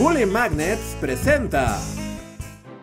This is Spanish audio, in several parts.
Bully Magnets presenta.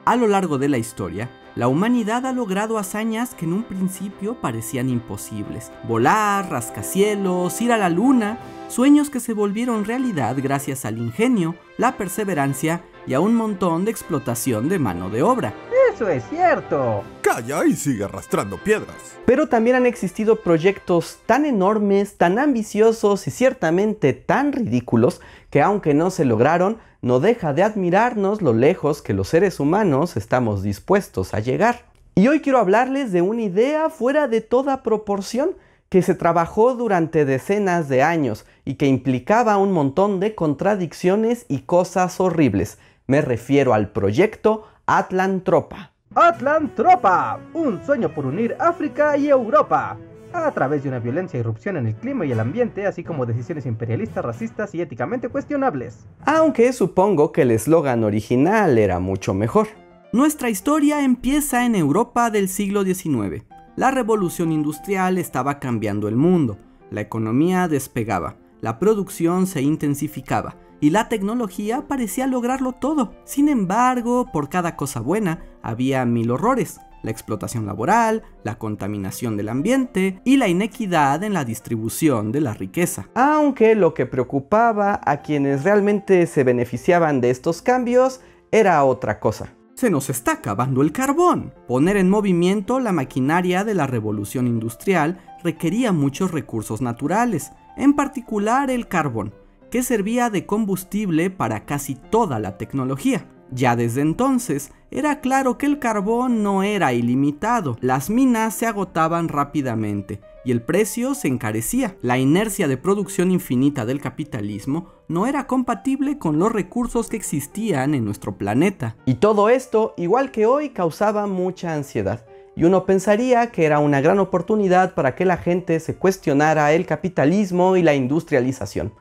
A lo largo de la historia, la humanidad ha logrado hazañas que en un principio parecían imposibles. Volar, rascacielos, ir a la luna, sueños que se volvieron realidad gracias al ingenio, la perseverancia y a un montón de explotación de mano de obra. Eso es cierto. Calla y sigue arrastrando piedras. Pero también han existido proyectos tan enormes, tan ambiciosos y ciertamente tan ridículos que aunque no se lograron, no deja de admirarnos lo lejos que los seres humanos estamos dispuestos a llegar. Y hoy quiero hablarles de una idea fuera de toda proporción que se trabajó durante decenas de años y que implicaba un montón de contradicciones y cosas horribles. Me refiero al proyecto Atlantropa. Atlantropa, un sueño por unir África y Europa a través de una violencia e irrupción en el clima y el ambiente, así como decisiones imperialistas, racistas y éticamente cuestionables. Aunque supongo que el eslogan original era mucho mejor. Nuestra historia empieza en Europa del siglo XIX. La revolución industrial estaba cambiando el mundo, la economía despegaba, la producción se intensificaba y la tecnología parecía lograrlo todo. Sin embargo, por cada cosa buena había mil horrores la explotación laboral, la contaminación del ambiente y la inequidad en la distribución de la riqueza. Aunque lo que preocupaba a quienes realmente se beneficiaban de estos cambios era otra cosa. Se nos está acabando el carbón. Poner en movimiento la maquinaria de la revolución industrial requería muchos recursos naturales, en particular el carbón, que servía de combustible para casi toda la tecnología. Ya desde entonces, era claro que el carbón no era ilimitado, las minas se agotaban rápidamente y el precio se encarecía. La inercia de producción infinita del capitalismo no era compatible con los recursos que existían en nuestro planeta. Y todo esto, igual que hoy, causaba mucha ansiedad. Y uno pensaría que era una gran oportunidad para que la gente se cuestionara el capitalismo y la industrialización.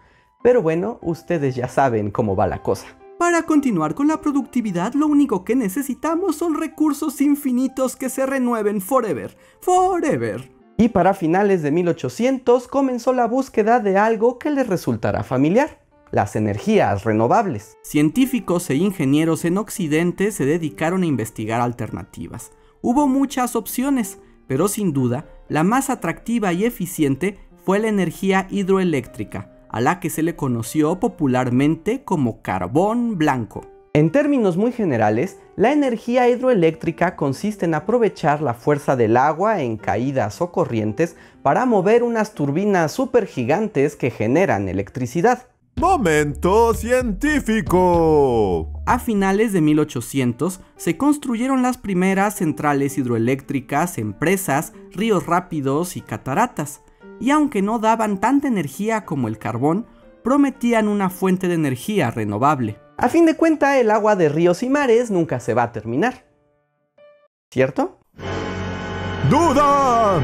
Pero bueno, ustedes ya saben cómo va la cosa. Para continuar con la productividad, lo único que necesitamos son recursos infinitos que se renueven forever, forever. Y para finales de 1800 comenzó la búsqueda de algo que les resultará familiar, las energías renovables. Científicos e ingenieros en Occidente se dedicaron a investigar alternativas. Hubo muchas opciones, pero sin duda, la más atractiva y eficiente fue la energía hidroeléctrica, a la que se le conoció popularmente como carbón blanco. En términos muy generales, la energía hidroeléctrica consiste en aprovechar la fuerza del agua en caídas o corrientes para mover unas turbinas supergigantes que generan electricidad. Momento científico. A finales de 1800 se construyeron las primeras centrales hidroeléctricas en presas, ríos rápidos y cataratas y aunque no daban tanta energía como el carbón, prometían una fuente de energía renovable. A fin de cuentas, el agua de ríos y mares nunca se va a terminar. ¿Cierto? ¡Duda!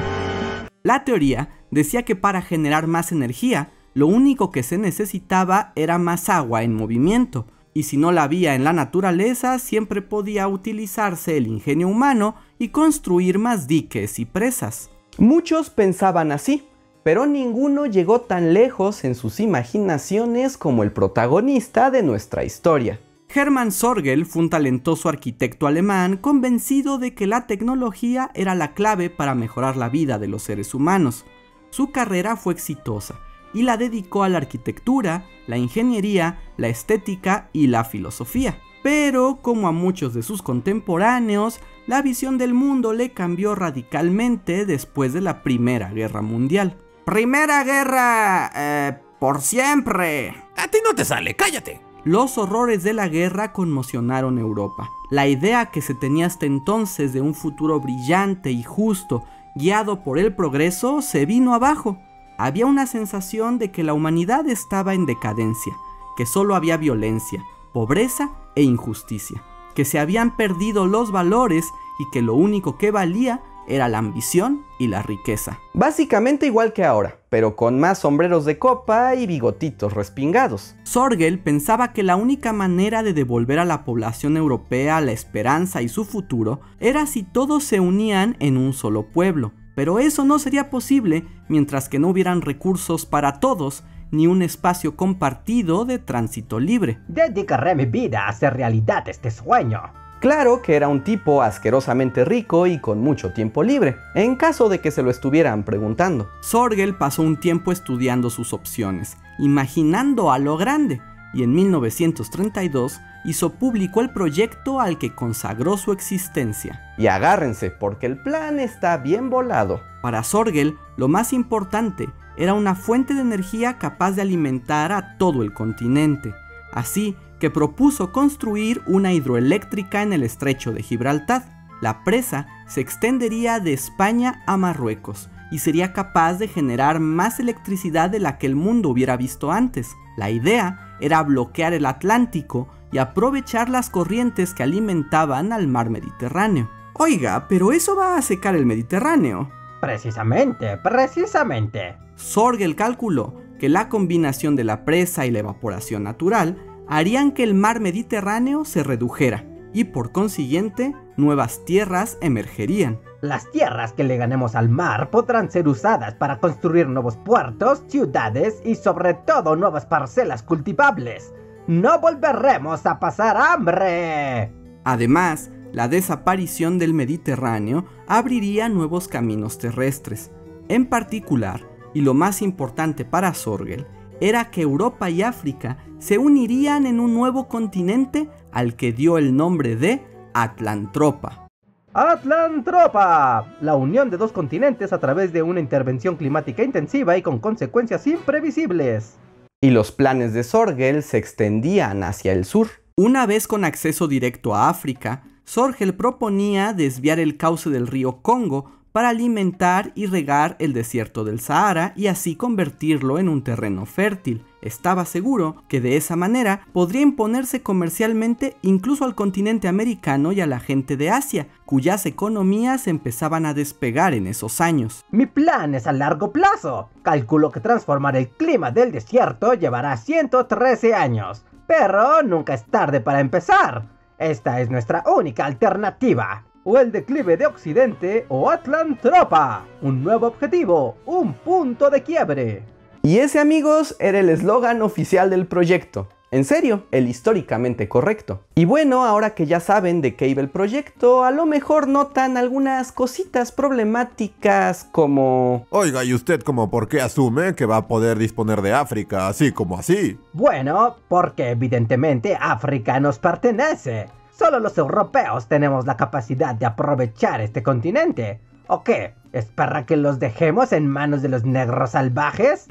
La teoría decía que para generar más energía, lo único que se necesitaba era más agua en movimiento, y si no la había en la naturaleza, siempre podía utilizarse el ingenio humano y construir más diques y presas. Muchos pensaban así, pero ninguno llegó tan lejos en sus imaginaciones como el protagonista de nuestra historia. Hermann Sorgel fue un talentoso arquitecto alemán convencido de que la tecnología era la clave para mejorar la vida de los seres humanos. Su carrera fue exitosa y la dedicó a la arquitectura, la ingeniería, la estética y la filosofía. Pero, como a muchos de sus contemporáneos, la visión del mundo le cambió radicalmente después de la Primera Guerra Mundial. Primera guerra... Eh, por siempre. A ti no te sale, cállate. Los horrores de la guerra conmocionaron Europa. La idea que se tenía hasta entonces de un futuro brillante y justo, guiado por el progreso, se vino abajo. Había una sensación de que la humanidad estaba en decadencia, que solo había violencia, pobreza e injusticia, que se habían perdido los valores y que lo único que valía era la ambición y la riqueza. Básicamente igual que ahora, pero con más sombreros de copa y bigotitos respingados. Sorgel pensaba que la única manera de devolver a la población europea la esperanza y su futuro era si todos se unían en un solo pueblo. Pero eso no sería posible mientras que no hubieran recursos para todos ni un espacio compartido de tránsito libre. Dedicaré mi vida a hacer realidad este sueño. Claro que era un tipo asquerosamente rico y con mucho tiempo libre, en caso de que se lo estuvieran preguntando. Sorgel pasó un tiempo estudiando sus opciones, imaginando a lo grande, y en 1932 hizo público el proyecto al que consagró su existencia. Y agárrense, porque el plan está bien volado. Para Sorgel, lo más importante era una fuente de energía capaz de alimentar a todo el continente. Así que propuso construir una hidroeléctrica en el estrecho de Gibraltar. La presa se extendería de España a Marruecos y sería capaz de generar más electricidad de la que el mundo hubiera visto antes. La idea era bloquear el Atlántico y aprovechar las corrientes que alimentaban al mar Mediterráneo. Oiga, pero eso va a secar el Mediterráneo. Precisamente, precisamente. Sorgel calculó que la combinación de la presa y la evaporación natural harían que el mar Mediterráneo se redujera y por consiguiente nuevas tierras emergerían. Las tierras que le ganemos al mar podrán ser usadas para construir nuevos puertos, ciudades y sobre todo nuevas parcelas cultivables. No volveremos a pasar hambre. Además, la desaparición del Mediterráneo abriría nuevos caminos terrestres. En particular, y lo más importante para Sorgel, era que Europa y África se unirían en un nuevo continente al que dio el nombre de Atlantropa. Atlantropa, la unión de dos continentes a través de una intervención climática intensiva y con consecuencias imprevisibles. Y los planes de Sorgel se extendían hacia el sur. Una vez con acceso directo a África, Sorgel proponía desviar el cauce del río Congo para alimentar y regar el desierto del Sahara y así convertirlo en un terreno fértil. Estaba seguro que de esa manera podría imponerse comercialmente incluso al continente americano y a la gente de Asia, cuyas economías empezaban a despegar en esos años. Mi plan es a largo plazo. Calculo que transformar el clima del desierto llevará 113 años. Pero nunca es tarde para empezar. Esta es nuestra única alternativa o el declive de Occidente o Atlantropa. Un nuevo objetivo, un punto de quiebre. Y ese amigos era el eslogan oficial del proyecto. En serio, el históricamente correcto. Y bueno, ahora que ya saben de qué iba el proyecto, a lo mejor notan algunas cositas problemáticas como... Oiga, ¿y usted como por qué asume que va a poder disponer de África así como así? Bueno, porque evidentemente África nos pertenece. Solo los europeos tenemos la capacidad de aprovechar este continente. ¿O qué? ¿Espera que los dejemos en manos de los negros salvajes?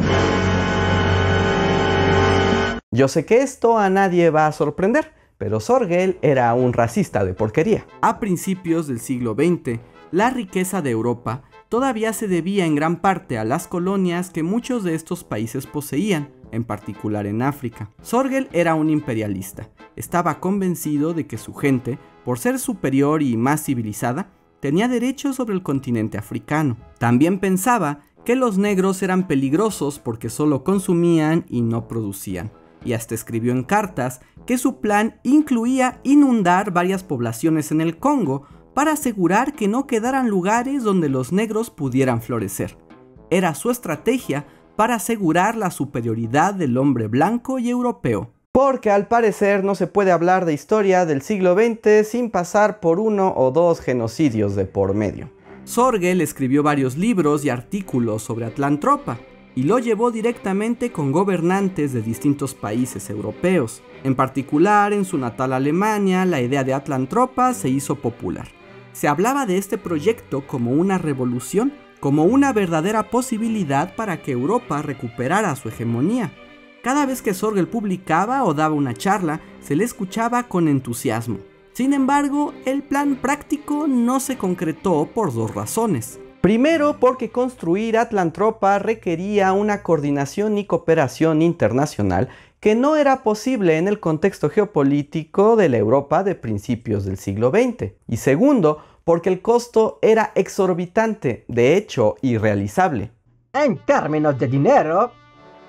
Yo sé que esto a nadie va a sorprender, pero Sorgel era un racista de porquería. A principios del siglo XX, la riqueza de Europa todavía se debía en gran parte a las colonias que muchos de estos países poseían, en particular en África. Sorgel era un imperialista. Estaba convencido de que su gente, por ser superior y más civilizada, tenía derechos sobre el continente africano. También pensaba que los negros eran peligrosos porque solo consumían y no producían. Y hasta escribió en cartas que su plan incluía inundar varias poblaciones en el Congo para asegurar que no quedaran lugares donde los negros pudieran florecer. Era su estrategia para asegurar la superioridad del hombre blanco y europeo. Porque al parecer no se puede hablar de historia del siglo XX sin pasar por uno o dos genocidios de por medio. Sorgel escribió varios libros y artículos sobre Atlantropa y lo llevó directamente con gobernantes de distintos países europeos. En particular, en su natal Alemania, la idea de Atlantropa se hizo popular. Se hablaba de este proyecto como una revolución, como una verdadera posibilidad para que Europa recuperara su hegemonía. Cada vez que Sorgel publicaba o daba una charla, se le escuchaba con entusiasmo. Sin embargo, el plan práctico no se concretó por dos razones. Primero, porque construir Atlantropa requería una coordinación y cooperación internacional que no era posible en el contexto geopolítico de la Europa de principios del siglo XX. Y segundo, porque el costo era exorbitante, de hecho irrealizable. En términos de dinero,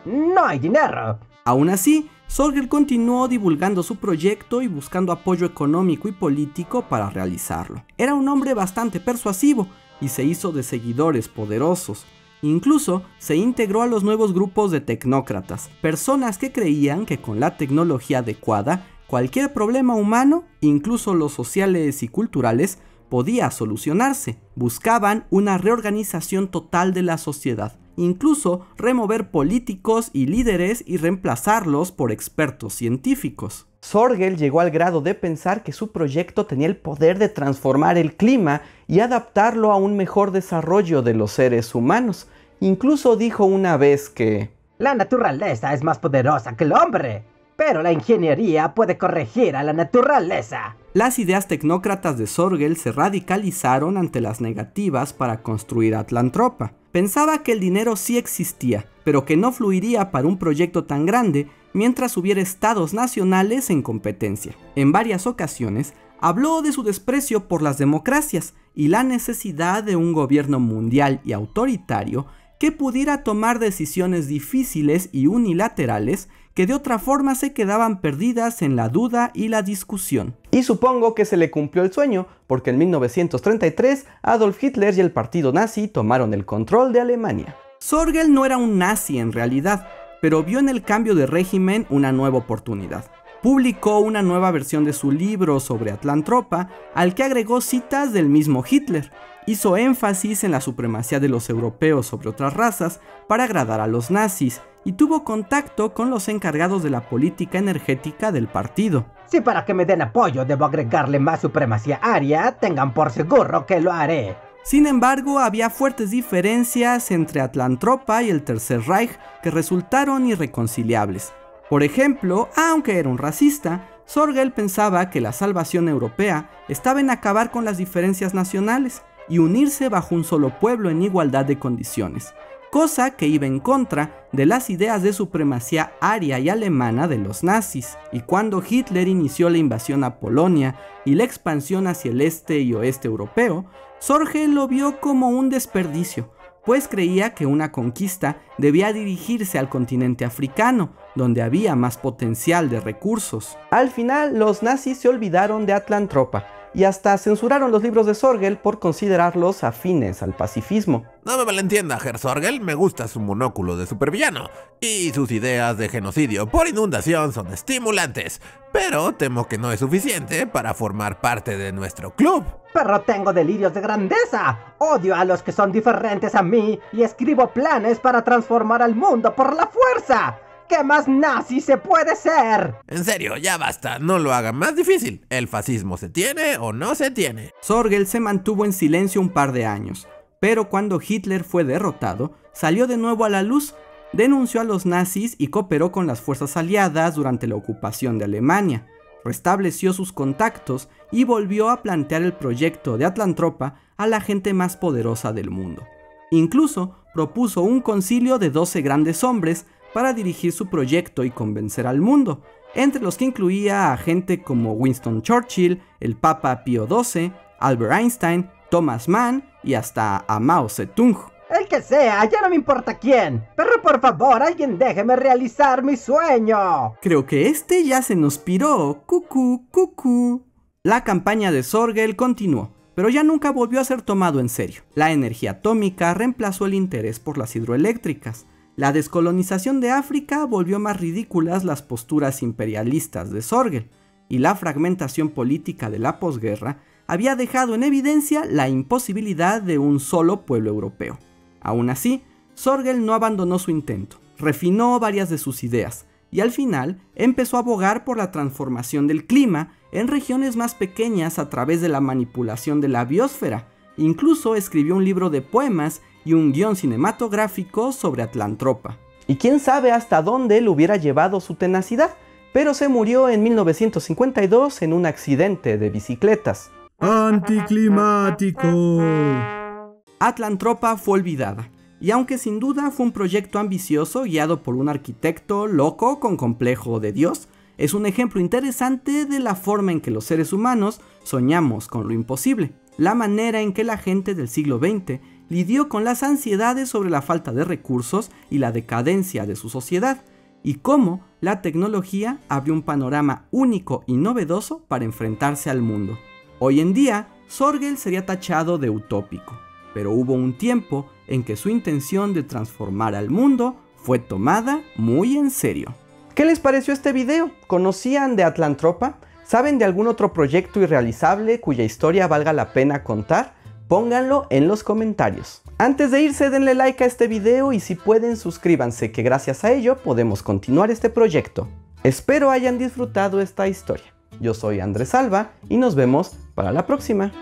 no hay dinero. Aún así, Sorgel continuó divulgando su proyecto y buscando apoyo económico y político para realizarlo. Era un hombre bastante persuasivo y se hizo de seguidores poderosos. Incluso se integró a los nuevos grupos de tecnócratas, personas que creían que con la tecnología adecuada, cualquier problema humano, incluso los sociales y culturales, podía solucionarse. Buscaban una reorganización total de la sociedad, incluso remover políticos y líderes y reemplazarlos por expertos científicos. Sorgel llegó al grado de pensar que su proyecto tenía el poder de transformar el clima y adaptarlo a un mejor desarrollo de los seres humanos. Incluso dijo una vez que... La naturaleza es más poderosa que el hombre, pero la ingeniería puede corregir a la naturaleza. Las ideas tecnócratas de Sorgel se radicalizaron ante las negativas para construir Atlantropa. Pensaba que el dinero sí existía, pero que no fluiría para un proyecto tan grande mientras hubiera estados nacionales en competencia. En varias ocasiones habló de su desprecio por las democracias y la necesidad de un gobierno mundial y autoritario que pudiera tomar decisiones difíciles y unilaterales que de otra forma se quedaban perdidas en la duda y la discusión. Y supongo que se le cumplió el sueño, porque en 1933 Adolf Hitler y el partido nazi tomaron el control de Alemania. Sorgel no era un nazi en realidad, pero vio en el cambio de régimen una nueva oportunidad. Publicó una nueva versión de su libro sobre Atlantropa, al que agregó citas del mismo Hitler. Hizo énfasis en la supremacía de los europeos sobre otras razas para agradar a los nazis y tuvo contacto con los encargados de la política energética del partido. Si para que me den apoyo debo agregarle más supremacía aria, tengan por seguro que lo haré. Sin embargo, había fuertes diferencias entre Atlantropa y el Tercer Reich que resultaron irreconciliables. Por ejemplo, aunque era un racista, Sorgel pensaba que la salvación europea estaba en acabar con las diferencias nacionales y unirse bajo un solo pueblo en igualdad de condiciones, cosa que iba en contra de las ideas de supremacía aria y alemana de los nazis. Y cuando Hitler inició la invasión a Polonia y la expansión hacia el este y oeste europeo, Sorgel lo vio como un desperdicio, pues creía que una conquista debía dirigirse al continente africano, donde había más potencial de recursos. Al final, los nazis se olvidaron de Atlantropa y hasta censuraron los libros de Sorgel por considerarlos afines al pacifismo. No me malentienda, Herr Sorgel, me gusta su monóculo de supervillano y sus ideas de genocidio por inundación son estimulantes, pero temo que no es suficiente para formar parte de nuestro club. Pero tengo delirios de grandeza. Odio a los que son diferentes a mí y escribo planes para transformar al mundo por la fuerza. ¿Qué más nazi se puede ser? En serio, ya basta, no lo hagan más difícil. ¿El fascismo se tiene o no se tiene? Sorgel se mantuvo en silencio un par de años, pero cuando Hitler fue derrotado, salió de nuevo a la luz, denunció a los nazis y cooperó con las fuerzas aliadas durante la ocupación de Alemania. Restableció sus contactos y volvió a plantear el proyecto de Atlantropa a la gente más poderosa del mundo. Incluso propuso un concilio de 12 grandes hombres para dirigir su proyecto y convencer al mundo, entre los que incluía a gente como Winston Churchill, el Papa Pío XII, Albert Einstein, Thomas Mann y hasta a Mao Zedong. El que sea, ya no me importa quién. Pero por favor, alguien déjeme realizar mi sueño. Creo que este ya se nos piró. Cucú, cucú. La campaña de Sorgel continuó, pero ya nunca volvió a ser tomado en serio. La energía atómica reemplazó el interés por las hidroeléctricas. La descolonización de África volvió más ridículas las posturas imperialistas de Sorgel, y la fragmentación política de la posguerra había dejado en evidencia la imposibilidad de un solo pueblo europeo. Aún así, Sorgel no abandonó su intento, refinó varias de sus ideas, y al final empezó a abogar por la transformación del clima en regiones más pequeñas a través de la manipulación de la biosfera. Incluso escribió un libro de poemas y un guion cinematográfico sobre Atlantropa. Y quién sabe hasta dónde le hubiera llevado su tenacidad, pero se murió en 1952 en un accidente de bicicletas. Anticlimático. Atlantropa fue olvidada, y aunque sin duda fue un proyecto ambicioso guiado por un arquitecto loco con complejo de Dios, es un ejemplo interesante de la forma en que los seres humanos soñamos con lo imposible, la manera en que la gente del siglo XX lidió con las ansiedades sobre la falta de recursos y la decadencia de su sociedad, y cómo la tecnología abrió un panorama único y novedoso para enfrentarse al mundo. Hoy en día, Sorgel sería tachado de utópico, pero hubo un tiempo en que su intención de transformar al mundo fue tomada muy en serio. ¿Qué les pareció este video? ¿Conocían de Atlantropa? ¿Saben de algún otro proyecto irrealizable cuya historia valga la pena contar? Pónganlo en los comentarios. Antes de irse denle like a este video y si pueden suscríbanse que gracias a ello podemos continuar este proyecto. Espero hayan disfrutado esta historia. Yo soy Andrés Alba y nos vemos para la próxima.